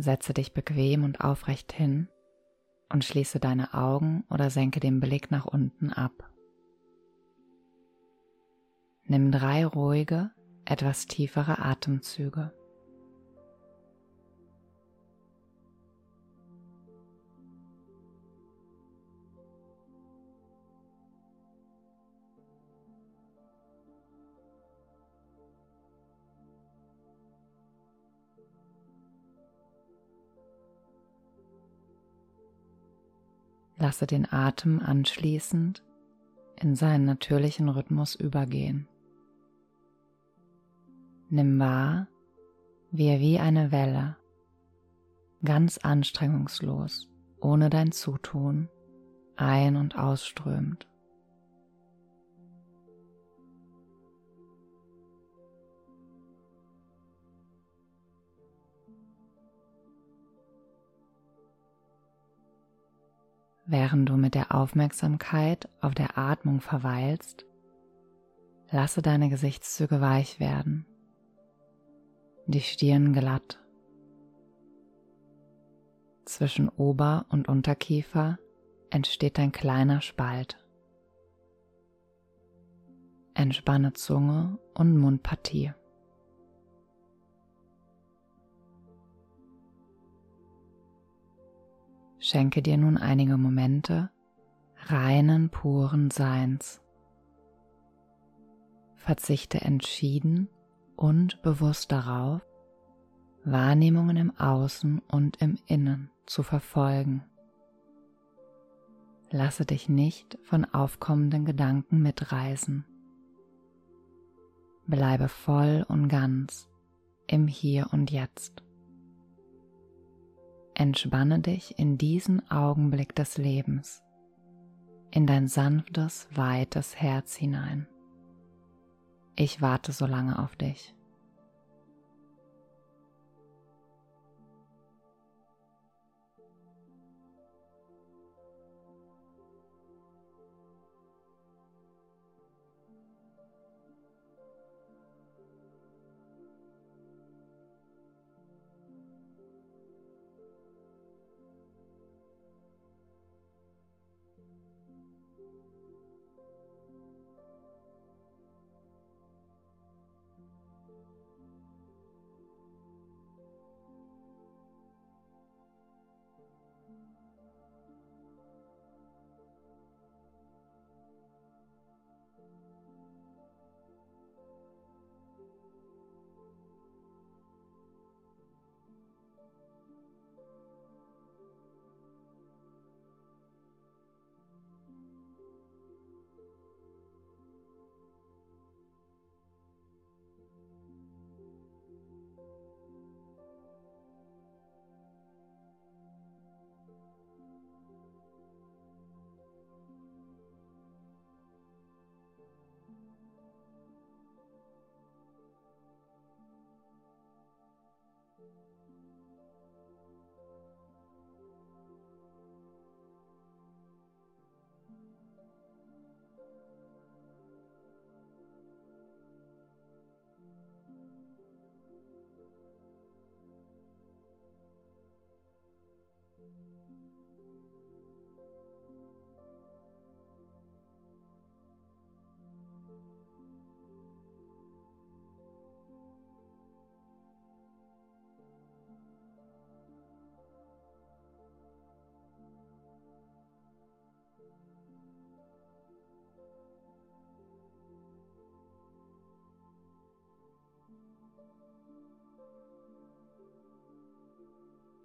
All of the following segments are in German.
Setze dich bequem und aufrecht hin und schließe deine Augen oder senke den Blick nach unten ab. Nimm drei ruhige, etwas tiefere Atemzüge. Lasse den Atem anschließend in seinen natürlichen Rhythmus übergehen. Nimm wahr, wie er wie eine Welle, ganz anstrengungslos, ohne dein Zutun, ein- und ausströmt. Während du mit der Aufmerksamkeit auf der Atmung verweilst, lasse deine Gesichtszüge weich werden, die Stirn glatt. Zwischen Ober- und Unterkiefer entsteht ein kleiner Spalt. Entspanne Zunge und Mundpartie. Schenke dir nun einige Momente reinen, puren Seins. Verzichte entschieden und bewusst darauf, Wahrnehmungen im Außen und im Innen zu verfolgen. Lasse dich nicht von aufkommenden Gedanken mitreißen. Bleibe voll und ganz im Hier und Jetzt. Entspanne dich in diesen Augenblick des Lebens, in dein sanftes, weites Herz hinein. Ich warte so lange auf dich.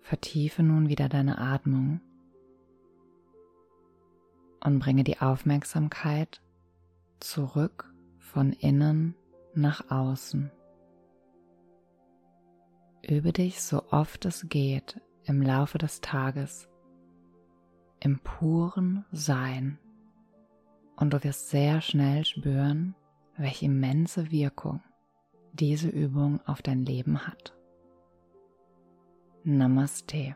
Vertiefe nun wieder deine Atmung und bringe die Aufmerksamkeit zurück von innen nach außen. Übe dich so oft es geht im Laufe des Tages im puren Sein und du wirst sehr schnell spüren, welche immense Wirkung diese Übung auf dein Leben hat. Namaste.